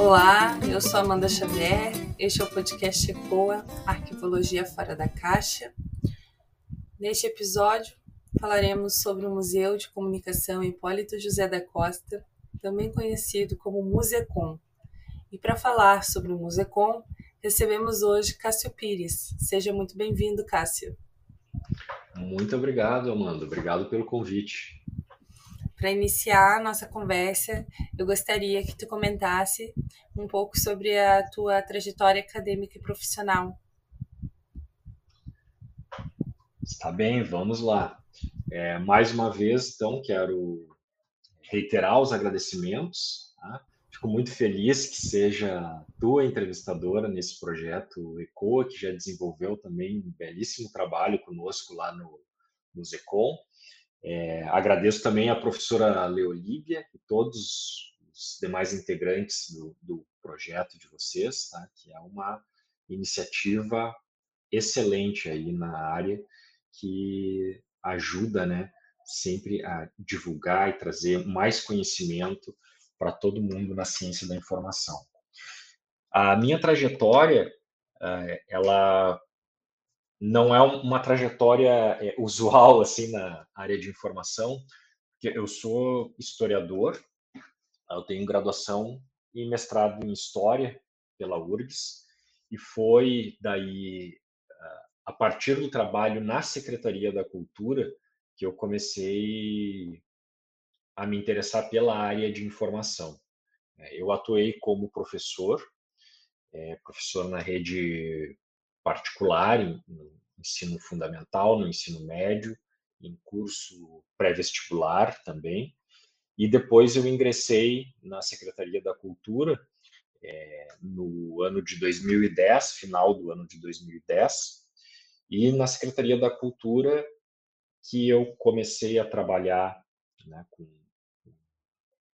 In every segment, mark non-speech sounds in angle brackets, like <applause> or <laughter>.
Olá, eu sou Amanda Xavier, este é o podcast ECOA, Arquivologia Fora da Caixa. Neste episódio, falaremos sobre o Museu de Comunicação Hipólito José da Costa, também conhecido como Musecom. E para falar sobre o Musecom, recebemos hoje Cássio Pires. Seja muito bem-vindo, Cássio. Muito obrigado, Amanda. Obrigado pelo convite. Para iniciar a nossa conversa, eu gostaria que tu comentasse um pouco sobre a tua trajetória acadêmica e profissional. Está bem, vamos lá. É, mais uma vez, então, quero reiterar os agradecimentos. Tá? Fico muito feliz que seja tua entrevistadora nesse projeto ECOA, que já desenvolveu também um belíssimo trabalho conosco lá no, no Zecom. É, agradeço também a professora Leolívia e todos os demais integrantes do, do projeto de vocês, tá? que é uma iniciativa excelente aí na área que ajuda, né, sempre a divulgar e trazer mais conhecimento para todo mundo na ciência da informação. A minha trajetória, eh, ela não é uma trajetória é, usual assim na área de informação, porque eu sou historiador, eu tenho graduação e mestrado em história pela URGS e foi daí a partir do trabalho na Secretaria da Cultura que eu comecei a me interessar pela área de informação. Eu atuei como professor, é, professor na rede particular, no ensino fundamental, no ensino médio, em curso pré-vestibular também. E depois eu ingressei na Secretaria da Cultura é, no ano de 2010, final do ano de 2010, e na Secretaria da Cultura que eu comecei a trabalhar né, com,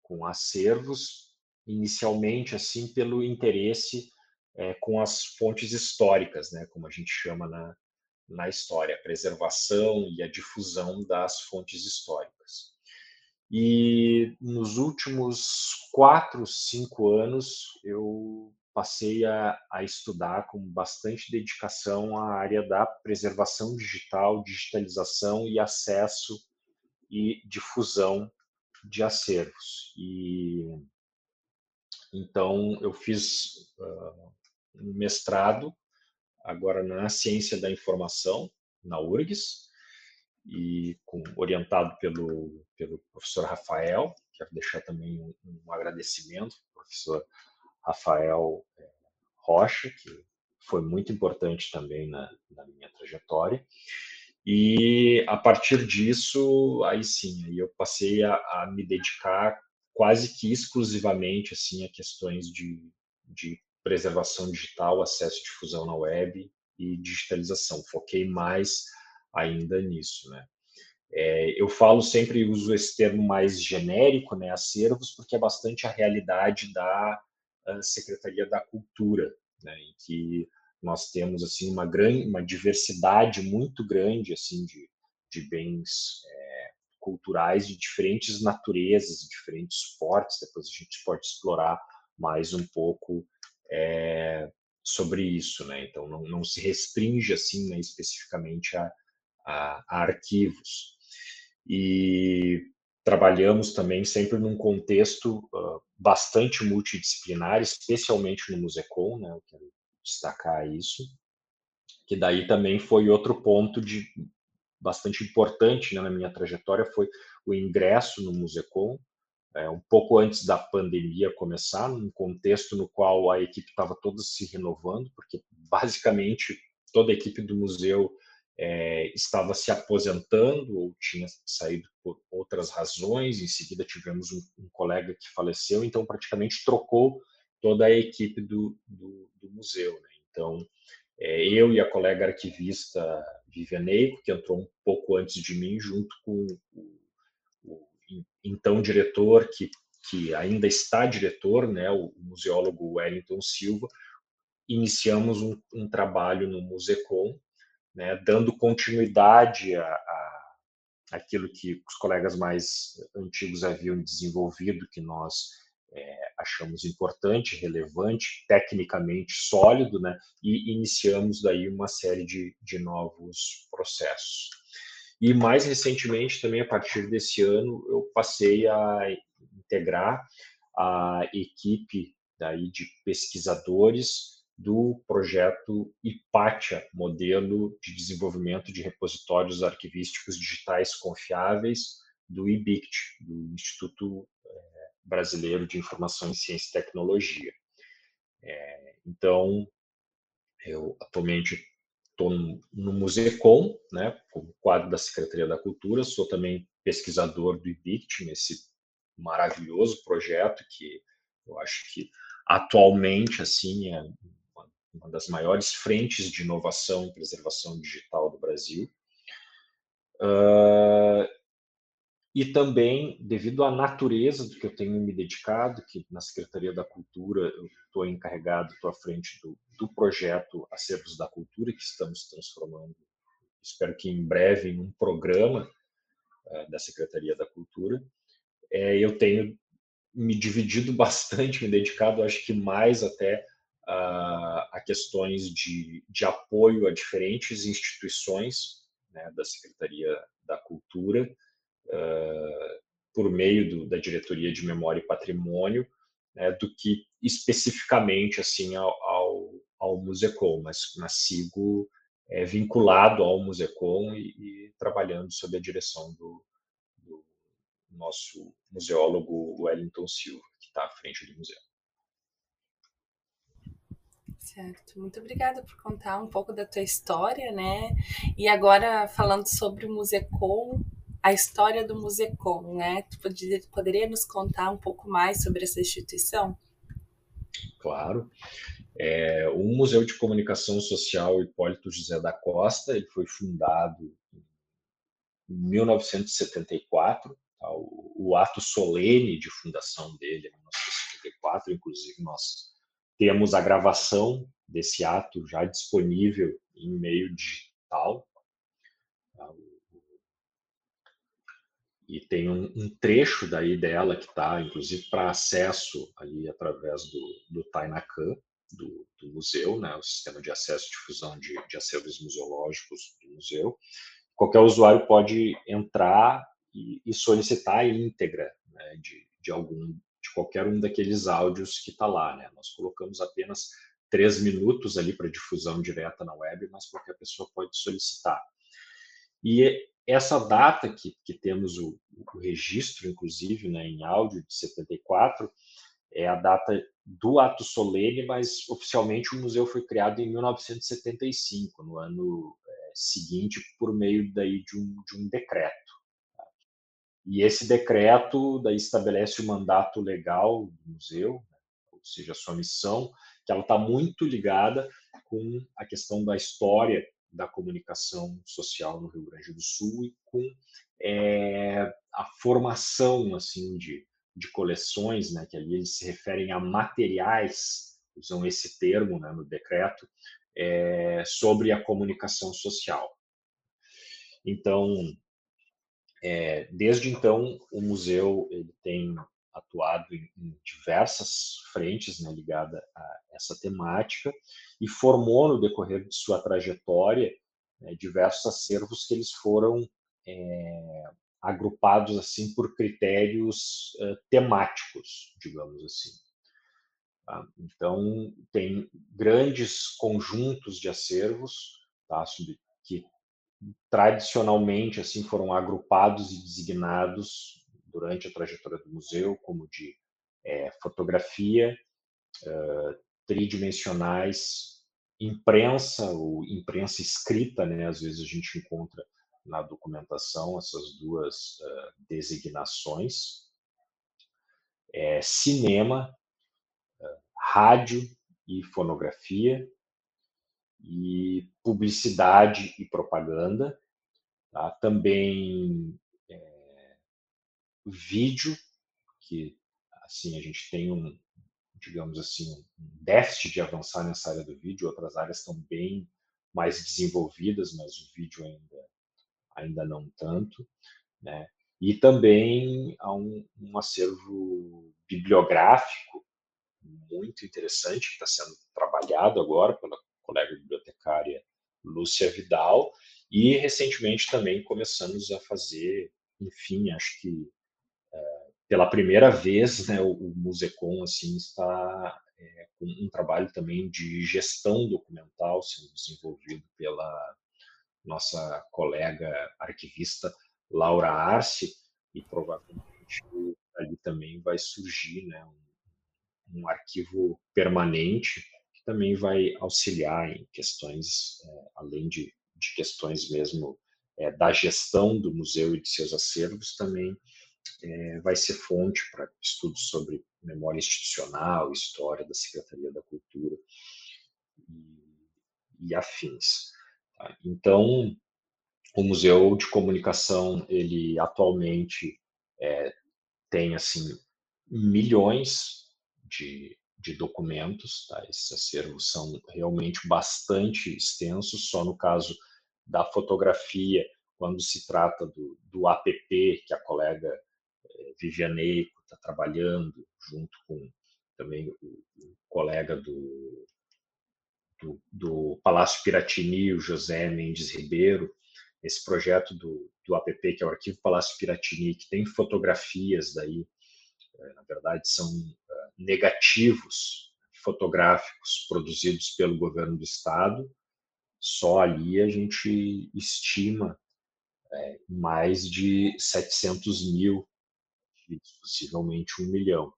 com acervos, inicialmente assim pelo interesse é, com as fontes históricas, né, como a gente chama na, na história, a preservação e a difusão das fontes históricas. E nos últimos quatro, cinco anos, eu passei a, a, estudar com bastante dedicação a área da preservação digital, digitalização e acesso e difusão de acervos. E então eu fiz uh, um mestrado agora na ciência da informação na URGS e com, orientado pelo pelo professor Rafael. Quero deixar também um, um agradecimento professor Rafael é, Rocha, que foi muito importante também na, na minha trajetória. E a partir disso, aí sim, aí eu passei a, a me dedicar quase que exclusivamente assim a questões de, de preservação digital, acesso e difusão na web e digitalização. Foquei mais ainda nisso, né? É, eu falo sempre, uso esse termo mais genérico, né, acervos, porque é bastante a realidade da uh, Secretaria da Cultura, né, em que nós temos assim uma grande, uma diversidade muito grande assim de, de bens é, culturais de diferentes naturezas, diferentes portes. Depois a gente pode explorar mais um pouco é, sobre isso, né? Então não, não se restringe assim né, especificamente a, a, a, arquivos e trabalhamos também sempre num contexto uh, bastante multidisciplinar, especialmente no Musecom, né? Eu quero destacar isso, que daí também foi outro ponto de bastante importante né, na minha trajetória foi o ingresso no Musecom é, um pouco antes da pandemia começar, num contexto no qual a equipe estava toda se renovando, porque basicamente toda a equipe do museu é, estava se aposentando ou tinha saído por outras razões. Em seguida, tivemos um, um colega que faleceu, então praticamente trocou toda a equipe do, do, do museu. Né? Então, é, eu e a colega arquivista Viviane, que entrou um pouco antes de mim, junto com o então diretor, que, que ainda está diretor, né, o museólogo Wellington Silva, iniciamos um, um trabalho no Musecom, né, dando continuidade a, a aquilo que os colegas mais antigos haviam desenvolvido, que nós é, achamos importante, relevante, tecnicamente sólido, né? E iniciamos daí uma série de, de novos processos. E mais recentemente, também a partir desse ano, eu passei a integrar a equipe daí de pesquisadores do projeto IPATIA, modelo de desenvolvimento de repositórios arquivísticos digitais confiáveis do IBICT, do Instituto eh, Brasileiro de Informação em Ciência e Tecnologia. É, então, eu atualmente estou no, Musecom, né, como quadro da Secretaria da Cultura, sou também pesquisador do IBICT, nesse maravilhoso projeto que eu acho que atualmente assim é uma das maiores frentes de inovação e preservação digital do Brasil. Uh, e também, devido à natureza do que eu tenho me dedicado, que na Secretaria da Cultura eu estou encarregado, estou à frente do, do projeto Acervos da Cultura, que estamos transformando, espero que em breve, em um programa uh, da Secretaria da Cultura. É, eu tenho me dividido <laughs> bastante, me dedicado, acho que mais até a, a questões de, de apoio a diferentes instituições né, da Secretaria da Cultura, uh, por meio do, da Diretoria de Memória e Patrimônio, né, do que especificamente assim ao, ao, ao Musecom, mas, mas sigo é, vinculado ao Musecom e, e, trabalhando sob a direção do, do nosso museólogo Wellington Silva, que está à frente do museu. Certo, muito obrigada por contar um pouco da tua história, né? E agora falando sobre o Musecom, a história do Musecom, né? Tu poderia, poderia nos contar um pouco mais sobre essa instituição? Claro. É, o Museu de Comunicação Social Hipólito José da Costa, ele foi fundado em 1974, tá? o, o ato solene de fundação dele é em 1974, inclusive nós temos a gravação desse ato já disponível em meio digital. Tá? E tem um, um, trecho daí dela que está, inclusive, para acesso ali através do, do Tainacan, do, do, museu, né, o sistema de acesso e difusão de, de acervos museológicos do museu. Qualquer usuário pode entrar e, e solicitar a íntegra né, de, de algum de qualquer um daqueles áudios que está lá. Né? Nós colocamos apenas três minutos ali para difusão direta na web, mas qualquer pessoa pode solicitar. E essa data que, que temos o, o registro, inclusive, né, em áudio de 74, é a data do ato solene, mas oficialmente o museu foi criado em 1975, no ano é, seguinte, por meio daí de um, de um decreto. E esse decreto daí estabelece o mandato legal do museu, né, ou seja, a sua missão, que ela está muito ligada com a questão da história da comunicação social no Rio Grande do Sul e com é, a formação assim de, de coleções, né, que ali eles se referem a materiais, usam esse termo né, no decreto, é, sobre a comunicação social. Então, é, desde então, o museu ele tem atuado em, em diversas frentes né, ligadas a essa temática e formou no decorrer de sua trajetória né, diversos acervos que eles foram é, agrupados assim por critérios uh, temáticos, digamos assim. Tá? Então tem grandes conjuntos de acervos tá, que tradicionalmente assim foram agrupados e designados durante a trajetória do museu como de é, fotografia, tridimensionais, imprensa ou imprensa escrita, né? Às vezes a gente encontra na documentação essas duas designações, é, cinema, rádio e fonografia, e publicidade e propaganda, tá? também vídeo, que assim a gente tem um, digamos assim, um déficit de avançar nessa área do vídeo, outras áreas estão bem mais desenvolvidas, mas o vídeo ainda, ainda não tanto, né? E também há um, um acervo bibliográfico muito interessante que está sendo trabalhado agora pela colega bibliotecária Lúcia Vidal, e recentemente também começamos a fazer, enfim, acho que pela primeira vez, né, o, o Musecom assim está é, com um trabalho também de gestão documental sendo desenvolvido pela nossa colega arquivista Laura Arce, e provavelmente ali também vai surgir né, um, um arquivo permanente que também vai auxiliar em questões, é, além de, de, questões mesmo é, da gestão do museu e de seus acervos, também é, vai ser fonte para estudos sobre memória institucional, história da Secretaria da Cultura e, e afins. Tá? Então, o Museu de Comunicação, ele atualmente é, tem assim milhões de, de documentos, tá? esses acervos são realmente bastante extensos, só no caso da fotografia, quando se trata do, do APP, que a colega Vivianeiko está trabalhando, junto com também o, o colega do, do, do Palácio Piratini, o José Mendes Ribeiro, esse projeto do, do APP, que é o Arquivo Palácio Piratini, que tem fotografias daí, é, na verdade são é, negativos fotográficos produzidos pelo governo do estado, só ali a gente estima é, mais de 700 mil, possivelmente um milhão.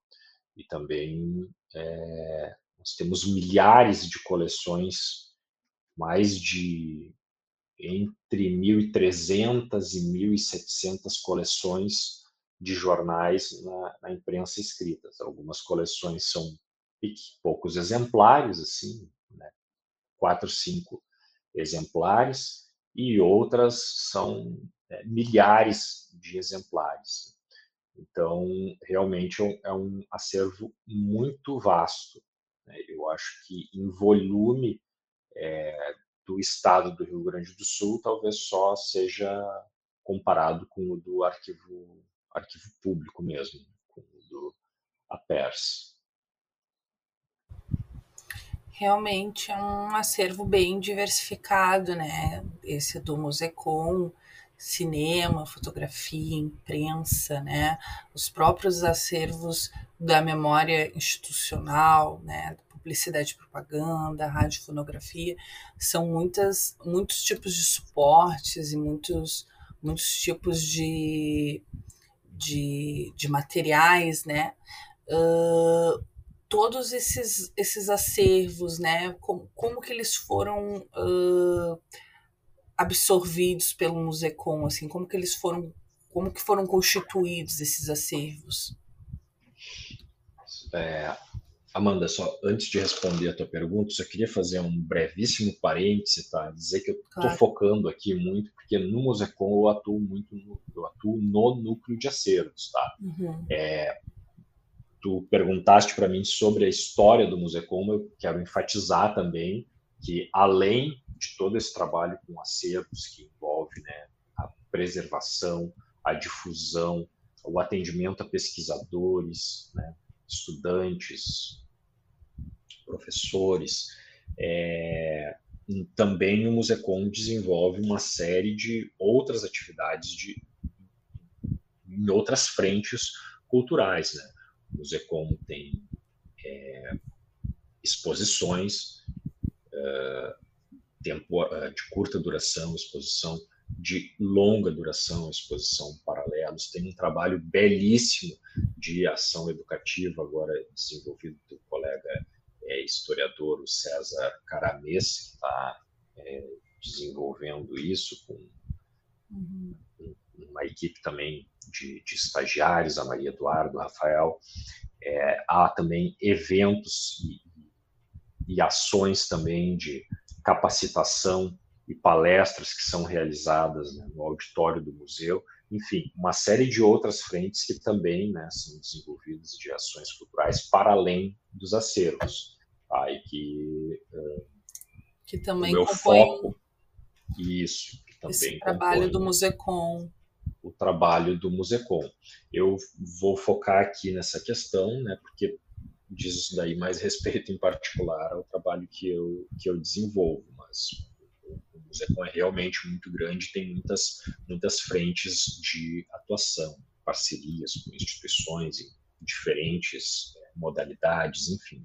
E também é, nós temos milhares de coleções, mais de entre 1.300 e 1.700 coleções de jornais na, na, imprensa escrita. Algumas coleções são poucos exemplares, assim, né? quatro, cinco exemplares, e outras são é, milhares de exemplares. Então, realmente é um é acervo muito vasto. Né? Eu acho que, em volume, é, do estado do Rio Grande do Sul talvez só seja comparado com o do arquivo, arquivo público mesmo, com o do APERS. Realmente é um acervo bem diversificado, né? Esse do Musecom, cinema, fotografia, imprensa, né? Os próprios acervos da memória institucional, né? publicidade e propaganda, radiofonografia, são muitas, muitos tipos de suportes e muitos, muitos tipos de, de, de materiais, né? Uh, todos esses, esses acervos, né? Como, como que eles foram uh, absorvidos pelo Musecom, assim, como que eles foram, como que foram constituídos esses acervos? É, Amanda, só antes de responder a tua pergunta, só queria fazer um brevíssimo parêntese, tá? Dizer que eu estou claro. focando aqui muito, porque no Musecom eu atuo muito, no, eu atuo no núcleo de acervos, tá? Uhum. É, tu perguntaste para mim sobre a história do Musecom, eu quero enfatizar também que além de todo esse trabalho com acervos que envolve né, a preservação, a difusão, o atendimento a pesquisadores, né, estudantes, professores. É, também o Musecom desenvolve uma série de outras atividades de, em outras frentes culturais. Né? O Musecom tem é, exposições tempo, é, de curta duração, exposição de longa duração, exposição paralelos, tem um trabalho belíssimo de ação educativa agora desenvolvido pelo colega é, historiador o César Caramês, que está é, desenvolvendo isso com uhum. uma equipe também de, de, estagiários, a Maria Eduardo, o Rafael. É, há também eventos e, e ações também de capacitação e palestras que são realizadas né, no auditório do museu, enfim, uma série de outras frentes que também né, são desenvolvidas de ações culturais para além dos acervos, tá? e que, uh, que também o meu foco, isso, que também esse trabalho do Musecom. o trabalho do Musecom. Eu vou focar aqui nessa questão, né, porque diz isso daí mais respeito em particular ao trabalho que eu, que eu desenvolvo, mas o Musecom é realmente muito grande, tem muitas, muitas frentes de atuação, parcerias com instituições em diferentes é, modalidades, enfim.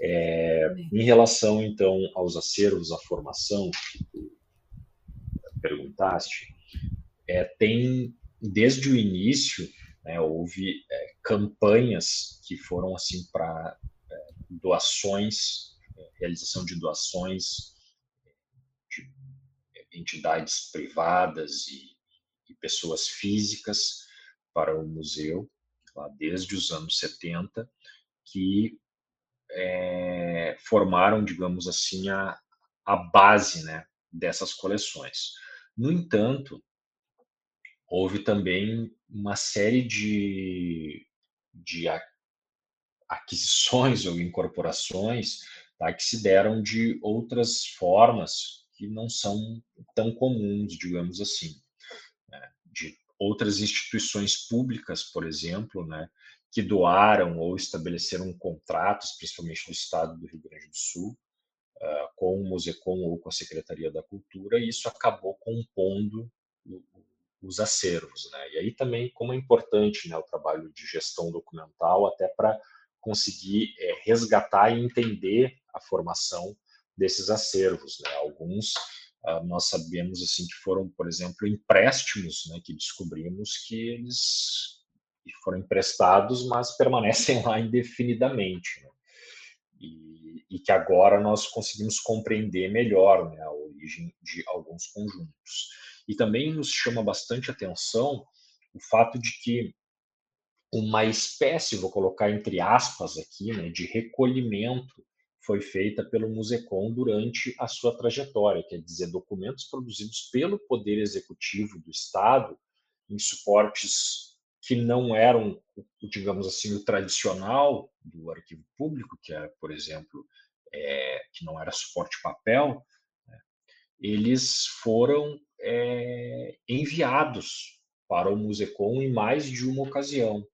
É, em relação, então, aos acervos, à formação, que tu perguntaste, é, tem, desde o início, né, houve é, campanhas que foram assim para é, doações, é, realização de doações de entidades privadas e, e pessoas físicas para o museu, lá desde os anos 70, que é, formaram, digamos assim, a, a base né, dessas coleções. No entanto, houve também uma série de, de aquisições ou incorporações tá, que se deram de outras formas que não são tão comuns, digamos assim, né, de outras instituições públicas, por exemplo, né, que doaram ou estabeleceram contratos, principalmente do Estado do Rio Grande do Sul, uh, com o Musecom ou com a Secretaria da Cultura, e isso acabou compondo os acervos. Né? E aí também como é importante né, o trabalho de gestão documental até para conseguir é, resgatar e entender a formação desses acervos. Né? Alguns uh, nós sabemos assim que foram, por exemplo, empréstimos né, que descobrimos que eles foram emprestados, mas <laughs> permanecem lá indefinidamente. Né? E, e, que agora nós conseguimos compreender melhor né, a origem de alguns conjuntos. E também nos chama bastante atenção o fato de que uma espécie, vou colocar entre aspas aqui, né, de recolhimento foi feita pelo Musecom durante a sua trajetória, quer dizer, documentos produzidos pelo Poder Executivo do Estado em suportes que não eram, digamos assim, o tradicional do arquivo público, que é, por exemplo, é, que não era suporte papel, né, eles foram é, enviados para o Musecom em mais de uma ocasião.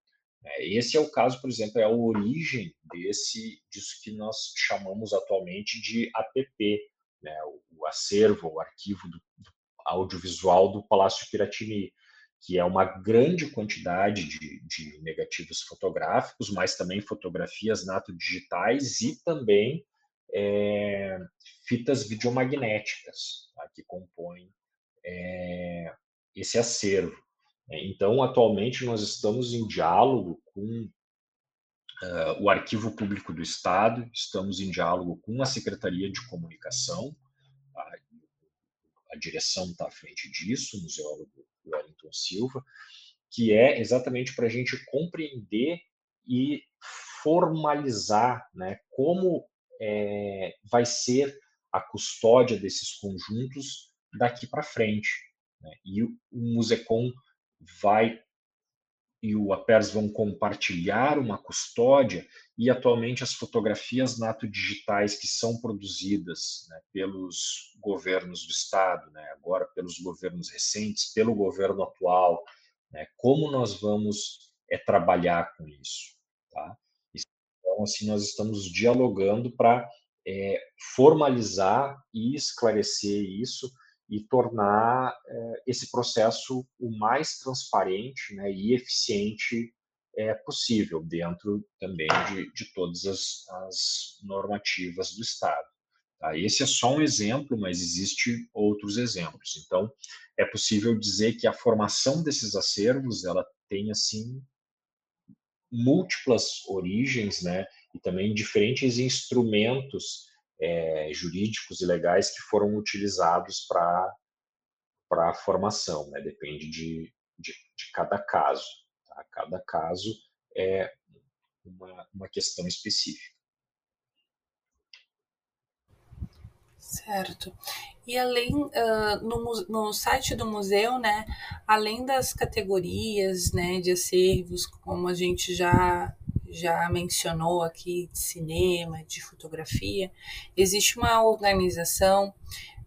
É, esse é o caso, por exemplo, é a origem desse disso que nós chamamos atualmente de APP, né, o, o acervo, o arquivo do, do audiovisual do Palácio Piratini, que é uma grande quantidade de, de negativos fotográficos, mas também fotografias nato-digitais e também é, fitas videomagnéticas tá, que compõem é, esse acervo. Né. Então, atualmente, nós estamos em diálogo com uh, o Arquivo Público do Estado, estamos em diálogo com a Secretaria de Comunicação, a, a direção está à frente disso, o museólogo Wellington Silva, que é exatamente para a gente compreender e formalizar né, como é, vai ser a custódia desses conjuntos daqui para frente. Né? E o Musecom vai e o APERS vão compartilhar uma custódia e atualmente as fotografias nato-digitais que são produzidas né, pelos governos do Estado, né, agora pelos governos recentes, pelo governo atual, né, como nós vamos é, trabalhar com isso. Tá? Então, assim, nós estamos dialogando para é, formalizar e esclarecer isso e tornar é, esse processo o mais transparente né, e eficiente é, possível, dentro também de, de todas as, as, normativas do Estado. Tá? Esse é só um exemplo, mas existem outros exemplos. Então, é possível dizer que a formação desses acervos ela tem assim múltiplas origens, né, e também diferentes instrumentos é, jurídicos e legais que foram utilizados para a formação, né? depende de, de, de cada caso. Tá? Cada caso é uma, uma questão específica. Certo. E além, uh, no, no site do museu, né, além das categorias né, de acervos, como a gente já já mencionou aqui de cinema, de fotografia, existe uma organização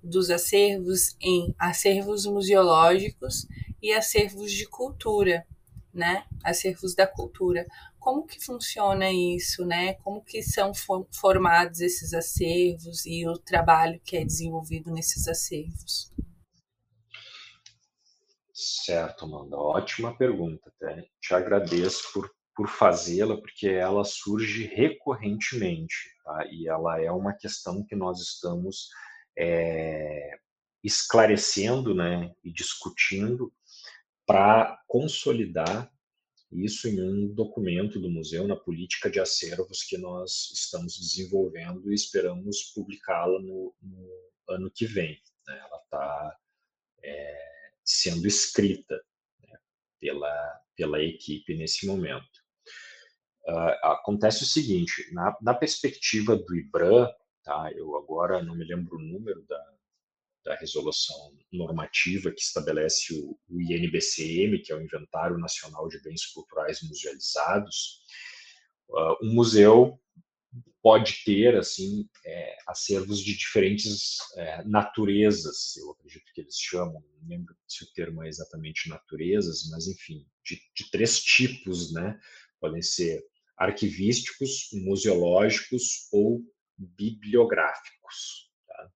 dos acervos em acervos museológicos e acervos de cultura, né? Acervos da cultura. Como que funciona isso, né? Como que são formados esses acervos e o trabalho que é desenvolvido nesses acervos? Certo, Amanda. Ótima pergunta. Até te agradeço por, por fazê-la, porque ela surge recorrentemente. Tá? E ela é uma questão que nós estamos é, esclarecendo né, e discutindo para consolidar isso em um documento do museu na política de acervos que nós estamos desenvolvendo e esperamos publicá-la no, no, ano que vem. Né? Ela está é, sendo escrita né, pela, pela equipe nesse momento. Uh, acontece o seguinte, na, na, perspectiva do IBRAM, tá, eu agora não me lembro o número da, da resolução normativa que estabelece o, o INBCM, que é o Inventário Nacional de Bens Culturais Musealizados, uh, um museu pode ter assim é, acervos de diferentes é, naturezas, eu acredito que eles chamam, não lembro se o termo é exatamente naturezas, mas enfim, de, de três tipos, né? Podem ser arquivísticos, museológicos ou bibliográficos. Tá?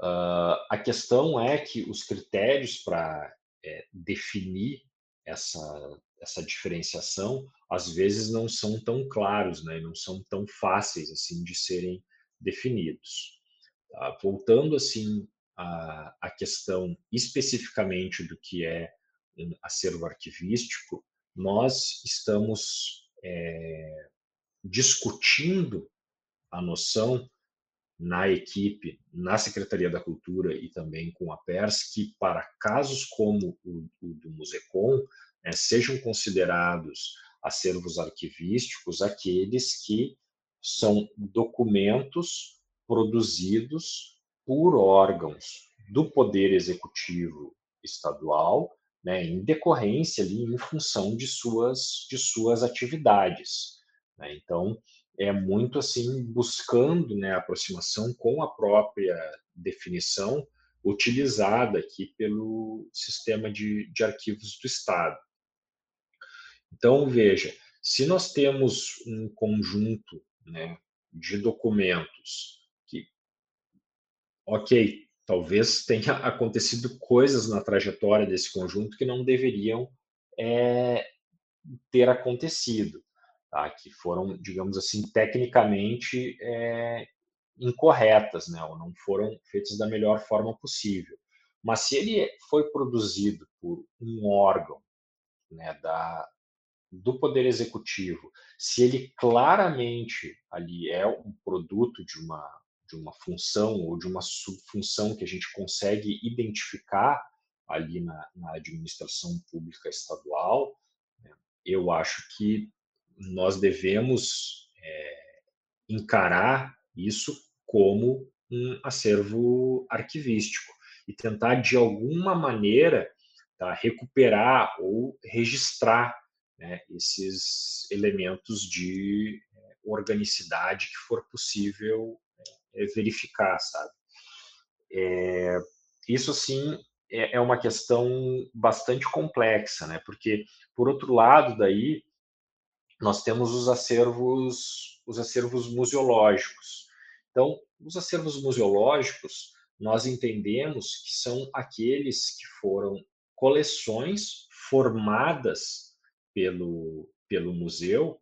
Uh, a questão é que os critérios para é, definir essa, essa diferenciação às vezes não são tão claros, né, não são tão fáceis assim de serem definidos. Tá? Voltando assim à, à questão especificamente do que é um acervo arquivístico, nós estamos é, discutindo a noção na equipe, na Secretaria da Cultura e também com a PERS, que para casos como o, o do Musecom, né, sejam considerados acervos arquivísticos aqueles que são documentos produzidos por órgãos do Poder Executivo Estadual, né, em decorrência ali, em função de suas, de suas atividades. Né? Então, é muito assim, buscando né, a aproximação com a própria definição utilizada aqui pelo sistema de, de arquivos do Estado. Então, veja, se nós temos um conjunto né, de documentos que, ok, talvez tenha <laughs> acontecido coisas na trajetória desse conjunto que não deveriam é, ter acontecido, tá? que foram, digamos assim, tecnicamente é, incorretas, né? ou não foram feitas da melhor forma possível. Mas se ele foi produzido por um órgão né, da, do Poder Executivo, se ele claramente ali é um produto de uma, de uma função ou de uma subfunção que a gente consegue identificar ali na, na administração pública estadual, né, eu acho que nós devemos é, encarar isso como um acervo arquivístico e tentar, de alguma maneira, tá, recuperar ou registrar né, esses elementos de eh, organicidade que for possível é, verificar, sabe? É, isso sim é, é, uma questão bastante complexa, né? Porque por outro lado daí nós temos os acervos, os acervos museológicos. Então, os acervos museológicos nós entendemos que são aqueles que foram coleções formadas pelo, pelo museu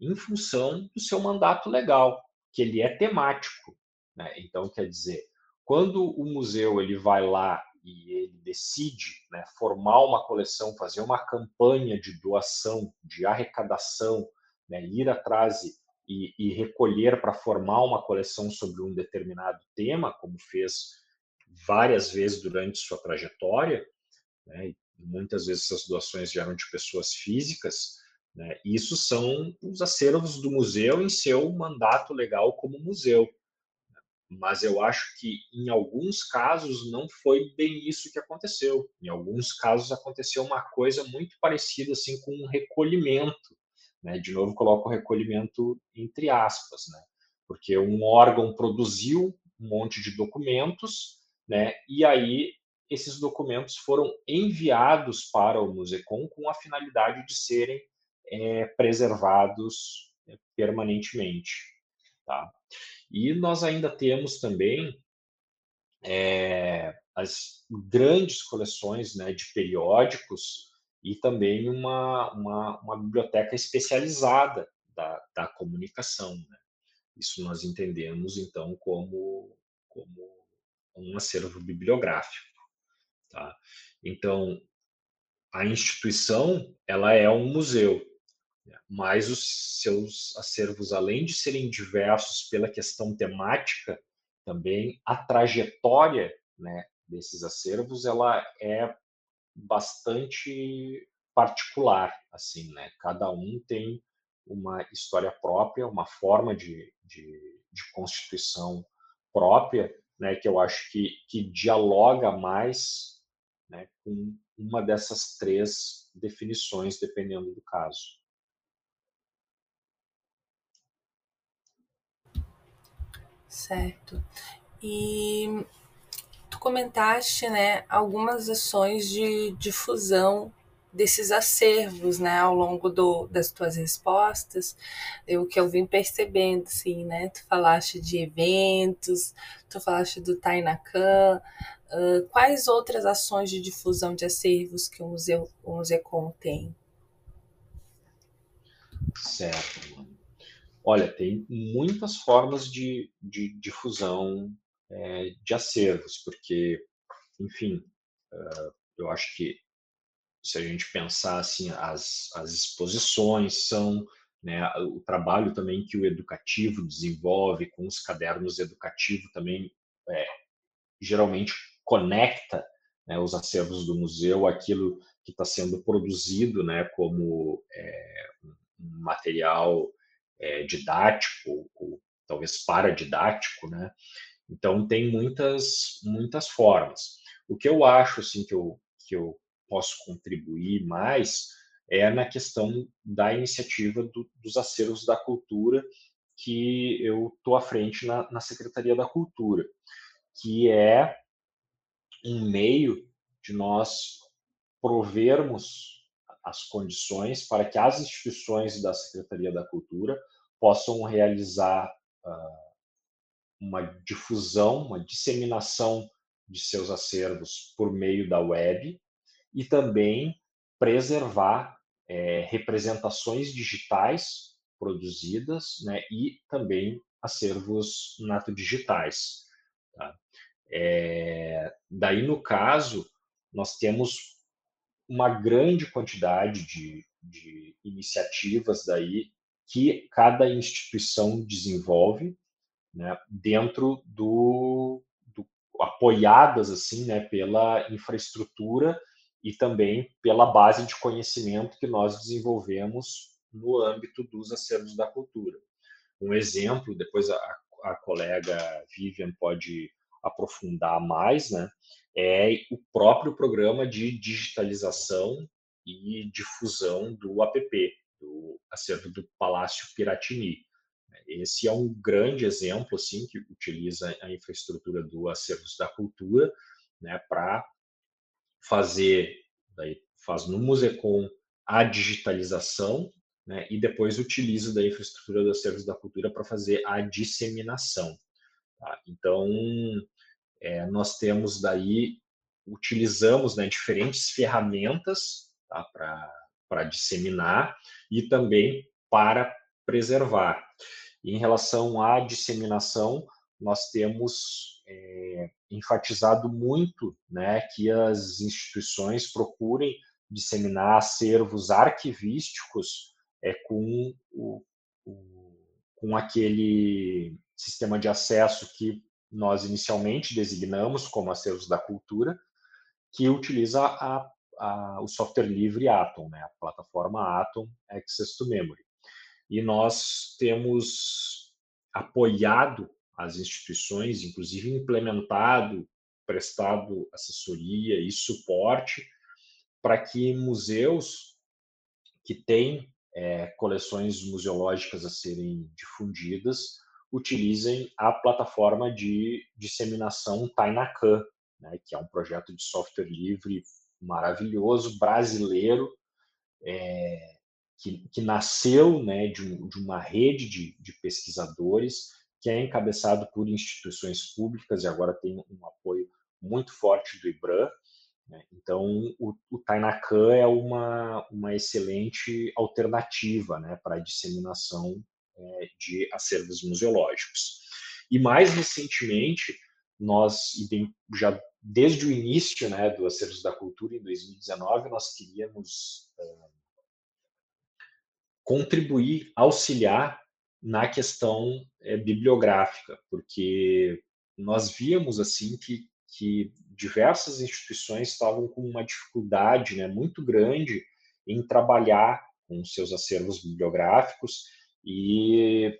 em função do seu mandato legal, que ele é temático. Né? Então, quer dizer, quando o museu ele vai lá e ele decide né, formar uma coleção, fazer uma campanha de doação, de arrecadação, né, ir atrás e, e recolher para formar uma coleção sobre um determinado tema, como fez várias vezes durante sua trajetória, né, muitas vezes essas doações vieram de pessoas físicas, né? Isso são os acervos do museu em seu mandato legal como museu. Mas eu acho que em alguns casos não foi bem isso que aconteceu. Em alguns casos aconteceu uma coisa muito parecida assim com um recolhimento, né? De novo coloco o recolhimento entre aspas, né? Porque um órgão produziu um monte de documentos, né? E aí esses documentos foram enviados para o Musecom com a finalidade de serem é, preservados é, permanentemente. Tá? E nós ainda temos também é, as grandes coleções né, de periódicos e também uma, uma, uma biblioteca especializada da, da comunicação. Né? Isso nós entendemos, então, como, como um acervo bibliográfico. Tá? Então, a instituição ela é um museu? Mas os seus acervos, além de serem diversos pela questão temática, também a trajetória né, desses acervos ela é bastante particular, assim, né? Cada um tem uma história própria, uma forma de, de, de constituição própria, né? Que eu acho que, que dialoga mais né, com uma dessas três definições, dependendo do caso. Certo. E tu comentaste, né, algumas ações de difusão desses acervos, né, ao longo do, das tuas respostas, o que eu vim percebendo, sim, né, tu falaste de eventos, tu falaste do Tainacan, uh, quais outras ações de difusão de acervos que o museu, o Musecom tem? Certo. Olha, tem muitas formas de, de difusão é, de acervos, porque, enfim, uh, eu acho que se a gente pensar assim, as, as exposições são né, o trabalho também que o educativo desenvolve com os cadernos educativos também é, geralmente conecta né, os acervos do museu aquilo que está sendo produzido né, como é, material é, didático ou talvez paradidático, né? Então tem muitas muitas formas. O que eu acho assim que eu que eu posso contribuir mais é na questão da iniciativa do, dos acervos da cultura que eu estou à frente na, na Secretaria da Cultura, que é um meio de nós provermos as condições para que as instituições da Secretaria da Cultura possam realizar uh, uma difusão, uma disseminação de seus acervos por meio da web e também preservar é, representações digitais produzidas né, e também acervos nato-digitais. Tá? É, daí, no caso, nós temos uma grande quantidade de, de iniciativas daí que cada instituição desenvolve né, dentro do, do, apoiadas assim né, pela infraestrutura e também pela base de conhecimento que nós desenvolvemos no âmbito dos acervos da cultura. Um exemplo, depois a, a colega Vivian pode aprofundar mais, né, é o próprio programa de digitalização e difusão do APP, do acervo do Palácio Piratini. Esse é um grande exemplo assim que utiliza a infraestrutura do acervos da cultura, né, para fazer, daí faz no Musecom a digitalização, né, e depois utiliza da infraestrutura dos serviços da cultura para fazer a disseminação. Tá? Então, é, nós temos daí, utilizamos né, diferentes ferramentas tá, para disseminar e também para preservar. em relação à disseminação, nós temos é, enfatizado muito né, que as instituições procurem disseminar acervos arquivísticos é, com, o, o, com aquele sistema de acesso que nós inicialmente designamos como acervos da cultura, que utiliza a, a, o software livre Atom, né, a plataforma Atom Access to Memory. E nós temos apoiado as instituições, inclusive implementado, prestado assessoria e suporte para que museus que têm é, coleções museológicas a serem difundidas utilizem a plataforma de disseminação Tainacan, né, que é um projeto de software livre maravilhoso, brasileiro, é, que, que, nasceu né, de, de uma rede de, de, pesquisadores, que é encabeçado por instituições públicas e agora tem um apoio muito forte do IBRAM. Né? Então, o, o Tainacan é uma, uma excelente alternativa né, para a disseminação é, de acervos museológicos. E mais recentemente, nós já desde o início né, do Acervos da Cultura, em 2019, nós queríamos contribuir, auxiliar na questão é, bibliográfica, porque nós víamos assim que, que diversas instituições estavam com uma dificuldade né, muito grande em trabalhar com seus acervos bibliográficos e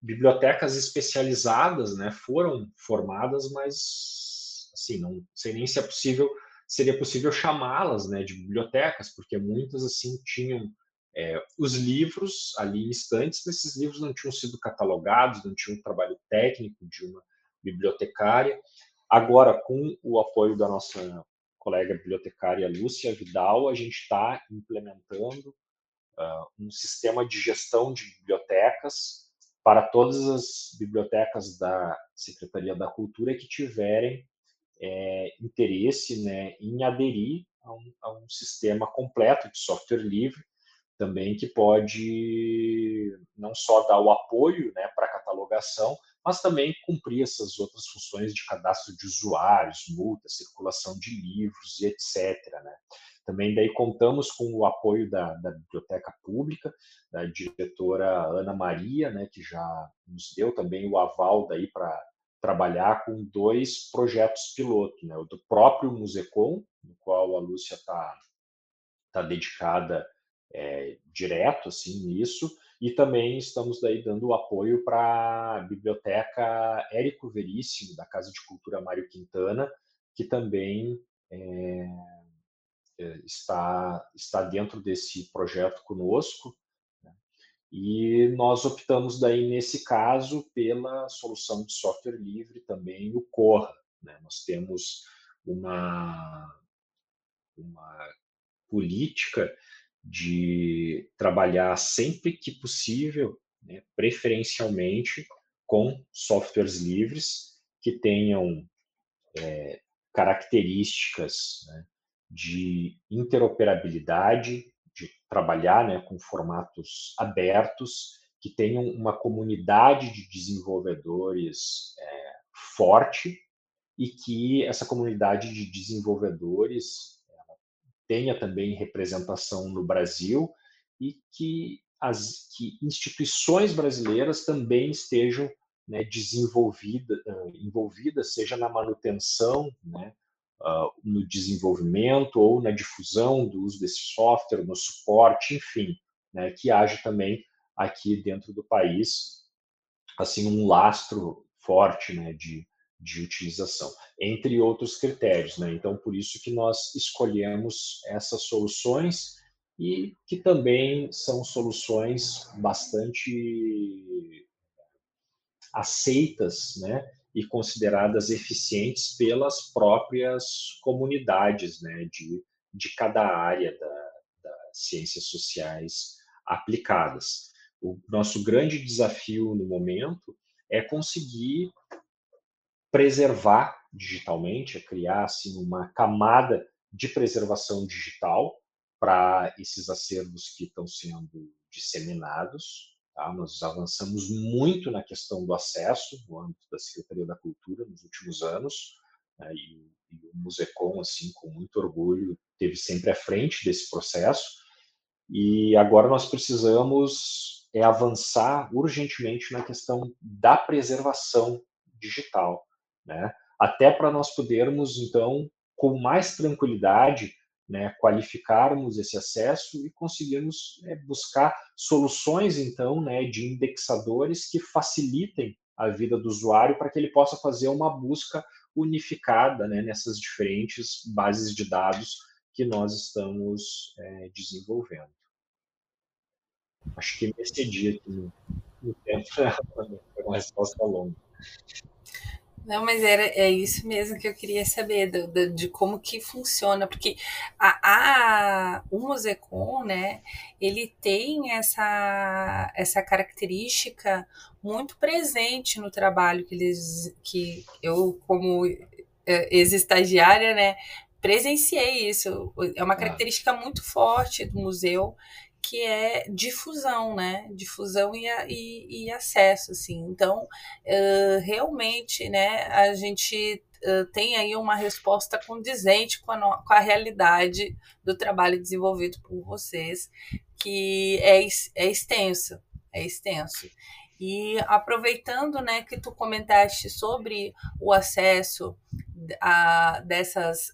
bibliotecas especializadas né, foram formadas, mas assim, não sei nem se é possível, seria possível chamá-las né, de bibliotecas, porque muitas assim tinham é, os livros ali em estantes, mas esses livros não tinham sido catalogados, não tinham um trabalho técnico de uma bibliotecária. Agora, com o apoio da nossa colega bibliotecária Lúcia Vidal, a gente está implementando uh, um sistema de gestão de bibliotecas para todas as bibliotecas da Secretaria da Cultura que tiverem é, interesse né, em aderir a um, a um, sistema completo de software livre, também que pode não só dar o apoio né, para a catalogação, mas também cumprir essas outras funções de cadastro de usuários, multa, circulação de livros e etc. Né? Também daí contamos com o apoio da, da, Biblioteca Pública, da diretora Ana Maria, né, que já nos deu também o aval daí para trabalhar com dois projetos piloto, né? o do próprio Musecom, no qual a Lúcia está tá dedicada é, direto assim nisso, e também estamos daí dando apoio para a biblioteca Érico Veríssimo da Casa de Cultura Mário Quintana, que também é, é está está dentro desse projeto conosco e nós optamos daí, nesse caso, pela solução de software livre também, o Corra. Né? Nós temos uma, uma política de trabalhar sempre que possível, né, preferencialmente, com softwares livres que tenham é, características né, de interoperabilidade, de trabalhar né, com formatos abertos, que tenham uma comunidade de desenvolvedores é, forte e que essa comunidade de desenvolvedores tenha também representação no Brasil e que as que instituições brasileiras também estejam né, desenvolvidas, envolvidas, seja na manutenção né, uh, no desenvolvimento ou na difusão do uso desse software, no suporte, enfim, né, que haja também aqui dentro do país assim um lastro forte né, de, de utilização, entre outros critérios. Né? Então, por isso que nós escolhemos essas soluções e que também são soluções bastante aceitas né, e consideradas eficientes pelas próprias comunidades né, de, de cada área da, das ciências sociais aplicadas. O nosso grande desafio no momento é conseguir preservar digitalmente, é criar assim, uma camada de preservação digital para esses acervos que estão sendo disseminados, Tá? Nós avançamos muito na questão do acesso no âmbito da Secretaria da Cultura nos últimos anos, né? e, e, o Musecom, assim, com muito orgulho, teve sempre à frente desse processo. E agora nós precisamos é avançar urgentemente na questão da preservação digital, né? Até para nós podermos então com mais tranquilidade né, qualificarmos esse acesso e conseguirmos é, buscar soluções, então, né, de indexadores que facilitem a vida do usuário para que ele possa fazer uma busca unificada né, nessas diferentes bases de dados que nós estamos é, desenvolvendo. Acho que me excedi aqui no, tempo uma resposta longa. Não, mas era, é isso mesmo que eu queria saber, do, do, de como que funciona, porque a, a, o Musecon, né, ele tem essa, essa característica muito presente no trabalho que eles, que eu, como é, ex-estagiária, né, presenciei isso. É uma característica muito forte do museu, que é difusão, né? Difusão e, e, e acesso, assim. Então, uh, realmente, né, a gente uh, tem aí uma resposta condizente com a, no, com a realidade do trabalho desenvolvido por vocês, que é, é extenso, é extenso. E aproveitando, né, que tu comentaste sobre o acesso a dessas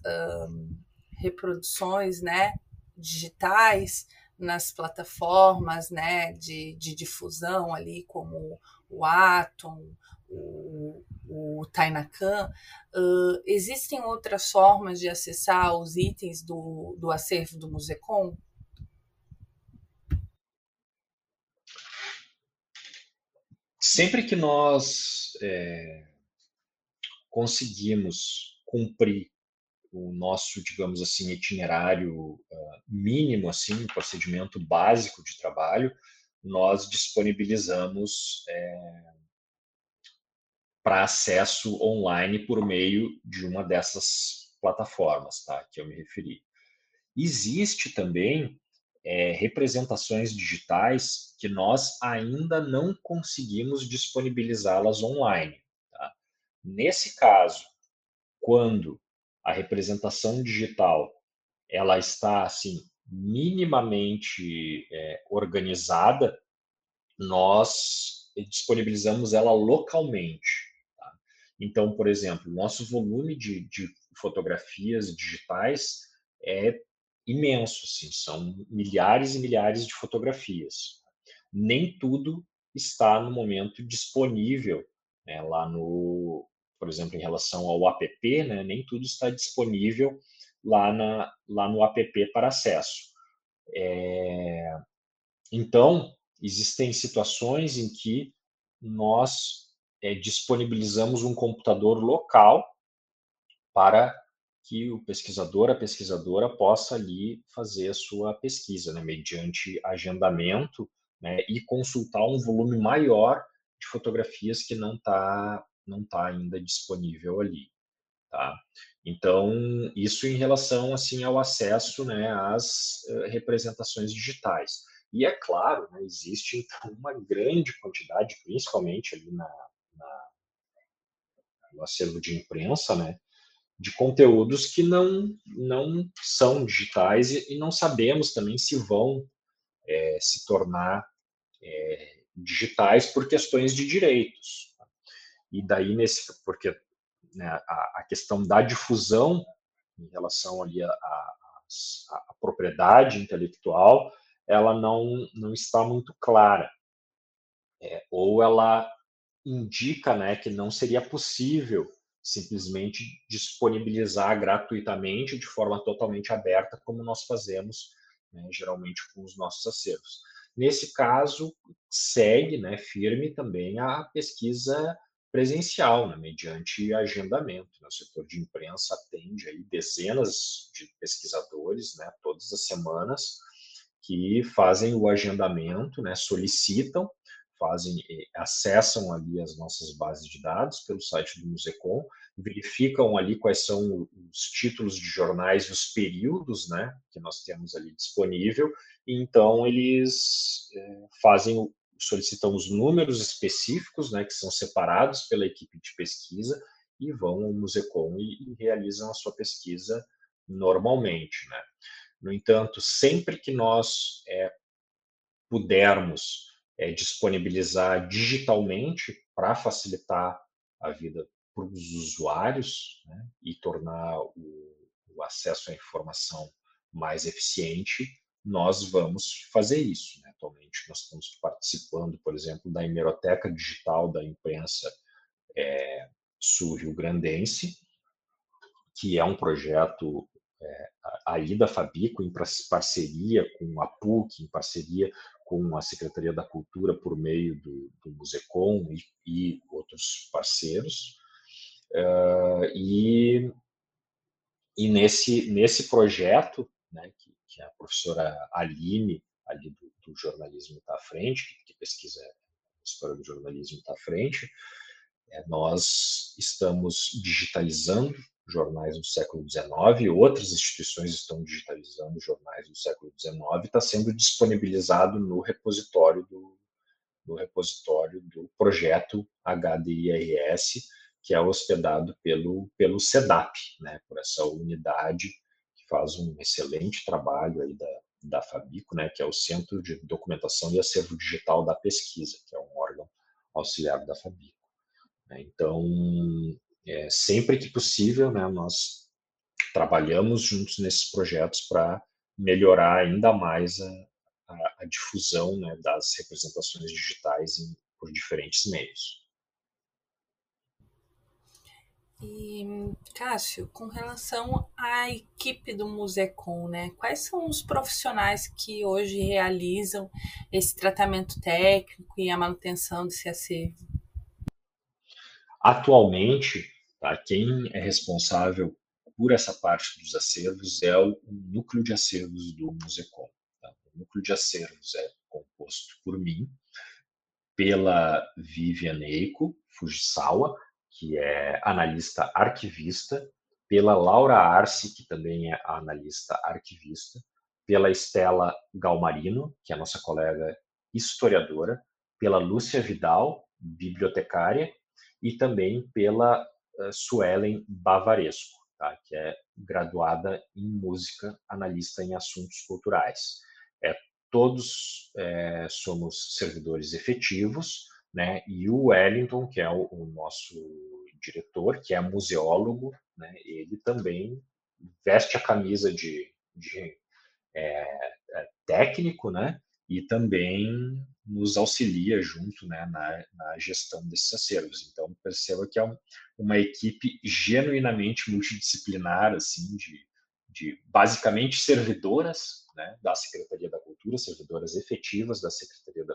um, reproduções, né, digitais, nas plataformas né, de, de difusão ali, como o Atom, o, o Tainacan, uh, existem outras formas de acessar os itens do, do acervo do Musecom? Sempre que nós é, conseguimos cumprir o nosso, digamos assim, itinerário uh, mínimo, assim, procedimento básico de trabalho, nós disponibilizamos é, para acesso online por meio de uma dessas plataformas, tá, que eu me referi. Existe também é, representações digitais que nós ainda não conseguimos disponibilizá-las online. Tá? Nesse caso, quando a representação digital ela está assim minimamente é, organizada, nós disponibilizamos ela localmente. Tá? Então, por exemplo, nosso volume de, de, fotografias digitais é imenso, assim, são milhares e milhares de fotografias. Nem tudo está no momento disponível né, lá no, por exemplo, em relação ao app, né, nem tudo está disponível lá, na, lá no app para acesso. É, então, existem situações em que nós é, disponibilizamos um computador local para que o pesquisador, a pesquisadora possa ali fazer a sua pesquisa, né, mediante agendamento né, e consultar um volume maior de fotografias que não está não está ainda disponível ali. Tá? Então, isso em relação assim ao acesso né, às uh, representações digitais. E é claro, né, existe então, uma grande quantidade, principalmente ali na, na, no acervo de imprensa, né, de conteúdos que não, não são digitais e, e não sabemos também se vão é, se tornar é, digitais por questões de direitos. E daí, nesse, porque né, a, a, questão da difusão em relação ali à propriedade intelectual, ela não, não está muito clara. É, ou ela indica né, que não seria possível simplesmente disponibilizar gratuitamente, de forma totalmente aberta, como nós fazemos né, geralmente com os nossos acervos. Nesse caso, segue né, firme também a pesquisa presencial, né, mediante agendamento. Né? O setor de imprensa atende aí dezenas de pesquisadores, né, todas as semanas, que fazem o agendamento, né, solicitam, fazem, acessam ali as nossas bases de dados pelo site do Musecom, verificam ali quais são os títulos de jornais e os períodos, né, que nós temos ali disponível, e então eles é, fazem solicitam os números específicos, né, que são separados pela equipe de pesquisa e vão ao Musecom e, e realizam a sua pesquisa normalmente, né. No entanto, sempre que nós é, pudermos é, disponibilizar digitalmente para facilitar a vida para os usuários né, e tornar o, o acesso à informação mais eficiente, nós vamos fazer isso. Né? Atualmente, nós estamos participando, por exemplo, da hemeroteca digital da imprensa é, sul-rio-grandense, que é um projeto é, aí da Fabico, em parceria com a PUC, em parceria com a Secretaria da Cultura por meio do, do Musecom e, e outros parceiros. Uh, e e nesse, nesse projeto, né, que, que a professora Aline, ali do, do jornalismo está à frente, que pesquisa história do jornalismo está à frente, é, nós estamos digitalizando jornais do século XIX, outras instituições estão digitalizando jornais do século XIX, está sendo disponibilizado no repositório do, no repositório do projeto HDIRS, que é hospedado pelo, pelo CEDAP, né, por essa unidade que faz um excelente trabalho aí da, da Fabico, né, que é o Centro de Documentação e Acervo Digital da Pesquisa, que é um órgão auxiliar da Fabico. Né. Então, é, sempre que possível, né, nós trabalhamos juntos nesses projetos para melhorar ainda mais a, a, a difusão né, das representações digitais em, por diferentes meios. E, Cássio, com relação à equipe do Musecom, né? Quais são os profissionais que hoje realizam esse tratamento técnico e a manutenção desse acervo? Atualmente, tá, quem é responsável por essa parte dos acervos é o, núcleo de acervos do Musecom. Tá? O núcleo de acervos é composto por mim, pela Vivian Eiko Fujisawa, que é analista arquivista, pela Laura Arce, que também é analista arquivista, pela Estela Galmarino, que é nossa colega historiadora, pela Lúcia Vidal, bibliotecária, e também pela uh, Suelen Bavaresco, tá? que é graduada em música, analista em assuntos culturais. É, todos é, somos servidores efetivos, né? E o Wellington, que é o, o nosso diretor, que é museólogo, né? Ele também veste a camisa de, de é, é, técnico, né? E também nos auxilia junto né, na, na gestão desses acervos. Então, perceba que é um, uma equipe genuinamente multidisciplinar, assim, de, de basicamente servidoras né, da Secretaria da Cultura, servidoras efetivas da Secretaria da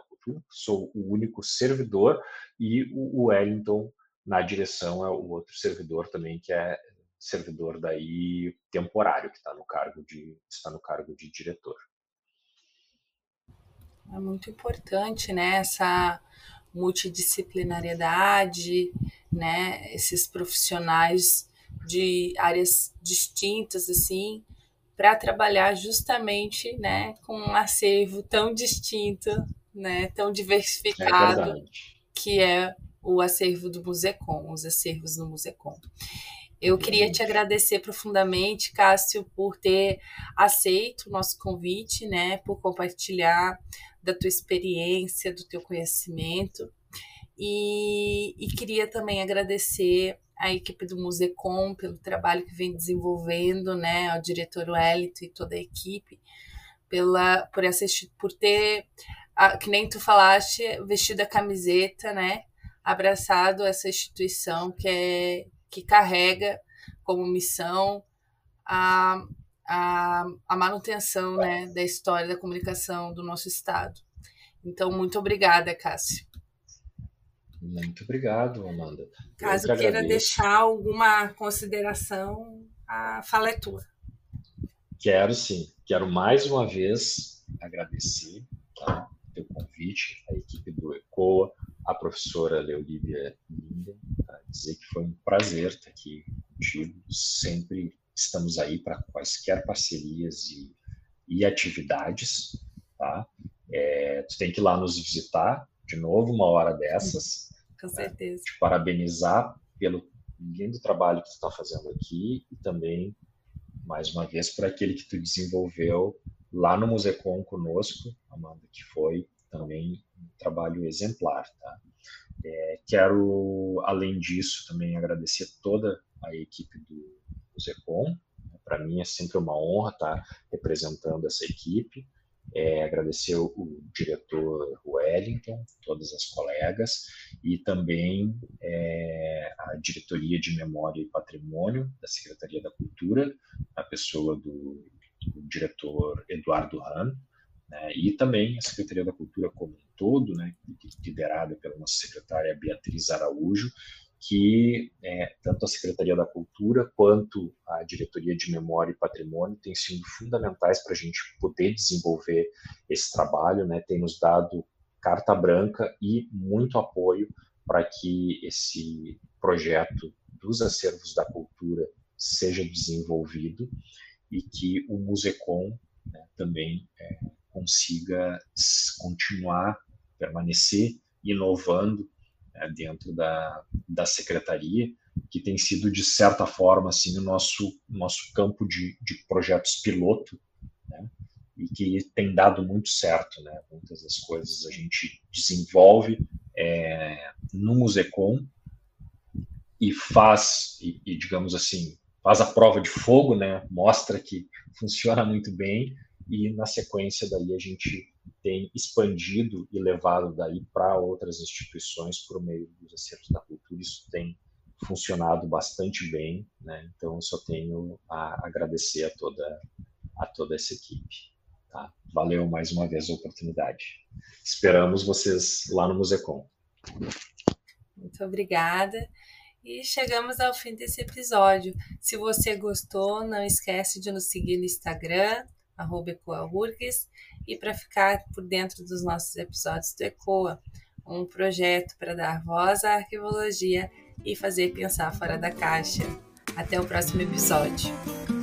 Sou o único servidor e o Wellington na direção é o outro servidor também que é servidor daí temporário que está no cargo de está no cargo de diretor. É muito importante, né, essa multidisciplinariedade, né, esses profissionais de áreas distintas assim, para trabalhar justamente, né, com um acervo tão distinto, né, tão diversificado, é que é o acervo do Musecom, os acervos do Musecom. Eu queria te agradecer profundamente, Cássio, por ter aceito o nosso convite, né, por compartilhar da tua experiência, do teu conhecimento. E, e queria também agradecer a equipe do Musecom pelo trabalho que vem desenvolvendo, né, ao diretor Wellington e toda a equipe, pela, por, essa, por ter, que nem tu falaste, vestido a camiseta, né, abraçado essa instituição que, é, que carrega como missão a, a, a manutenção né, da história da comunicação do nosso Estado. Então, muito obrigada, Cássio. Muito obrigado, Amanda. Caso que queira deixar alguma consideração, a fala é tua. Quero sim. Quero mais uma vez agradecer tá, o convite, a equipe do ECOA, a professora Leolívia Linda, tá, dizer que foi um prazer estar aqui contigo. Sempre estamos aí para quaisquer parcerias e, e atividades. Tá? É, tu tem que ir lá nos visitar de novo uma hora dessas. <laughs> Com né? certeza. Te parabenizar pelo lindo trabalho que tu está fazendo aqui e também, mais uma vez, por aquele que tu desenvolveu lá no Musecom conosco, Amanda, que foi também um trabalho exemplar, tá? É, quero, além disso, também agradecer toda a equipe do Musecom. Para mim é sempre uma honra estar representando essa equipe. É, agradecer o, o, diretor Wellington, todas as colegas, e também é, a diretoria de Memória e Patrimônio da Secretaria da Cultura, a pessoa do, do diretor Eduardo Hahn, né, e também a Secretaria da Cultura como um todo, né, liderada pela nossa secretária Beatriz Araújo, que é, tanto a Secretaria da Cultura quanto a Diretoria de Memória e Patrimônio têm sido fundamentais para a gente poder desenvolver esse trabalho, né? tem nos dado carta branca e muito apoio para que esse projeto dos acervos da cultura seja desenvolvido e que o Musecom né, também é, consiga continuar, permanecer inovando né, dentro da, da secretaria, que tem sido, de certa forma, assim, o nosso, nosso campo de, de projetos piloto, né, e que tem dado muito certo. Né, muitas das coisas a gente desenvolve é, no Musecom e faz, e, e, digamos assim, faz a prova de fogo, né, mostra que funciona muito bem, e na sequência daí a gente tem expandido e levado daí para outras instituições por meio dos acertos da cultura. Isso tem funcionado bastante bem, né? Então eu só tenho a agradecer a toda a toda essa equipe. Tá? Valeu mais uma vez a oportunidade. Esperamos vocês lá no Musecom. Muito obrigada. E chegamos ao fim desse episódio. Se você gostou, não esquece de nos seguir no Instagram, arroba EcoaUrgs, e para ficar por dentro dos nossos episódios do ECOA, um projeto para dar voz à arquivologia e fazer pensar fora da caixa. Até o próximo episódio.